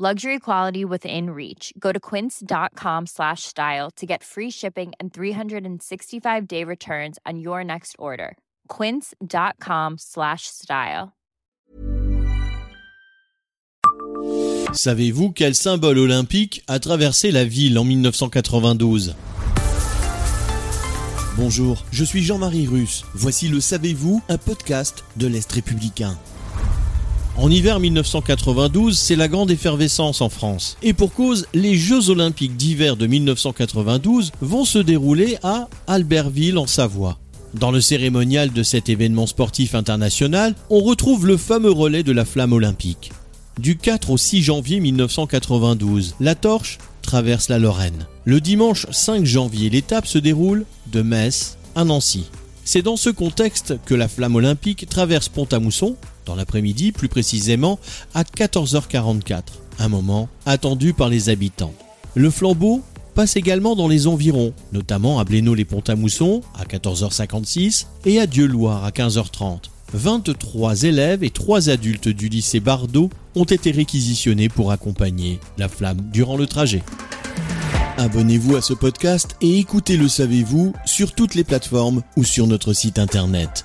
Luxury quality within reach. Go to quince.com slash style to get free shipping and 365 day returns on your next order. Quince.com slash style. Savez-vous quel symbole olympique a traversé la ville en 1992 Bonjour, je suis Jean-Marie Russe. Voici le Savez-vous, un podcast de l'Est républicain. En hiver 1992, c'est la grande effervescence en France. Et pour cause, les Jeux olympiques d'hiver de 1992 vont se dérouler à Albertville en Savoie. Dans le cérémonial de cet événement sportif international, on retrouve le fameux relais de la flamme olympique. Du 4 au 6 janvier 1992, la torche traverse la Lorraine. Le dimanche 5 janvier, l'étape se déroule de Metz à Nancy. C'est dans ce contexte que la flamme olympique traverse Pont-à-Mousson, dans l'après-midi plus précisément à 14h44, un moment attendu par les habitants. Le flambeau passe également dans les environs, notamment à Blénaud-les-Pont-à-Mousson à 14h56 et à Dieu-Loire à 15h30. 23 élèves et 3 adultes du lycée Bardot ont été réquisitionnés pour accompagner la flamme durant le trajet. Abonnez-vous à ce podcast et écoutez Le Savez-vous sur toutes les plateformes ou sur notre site internet.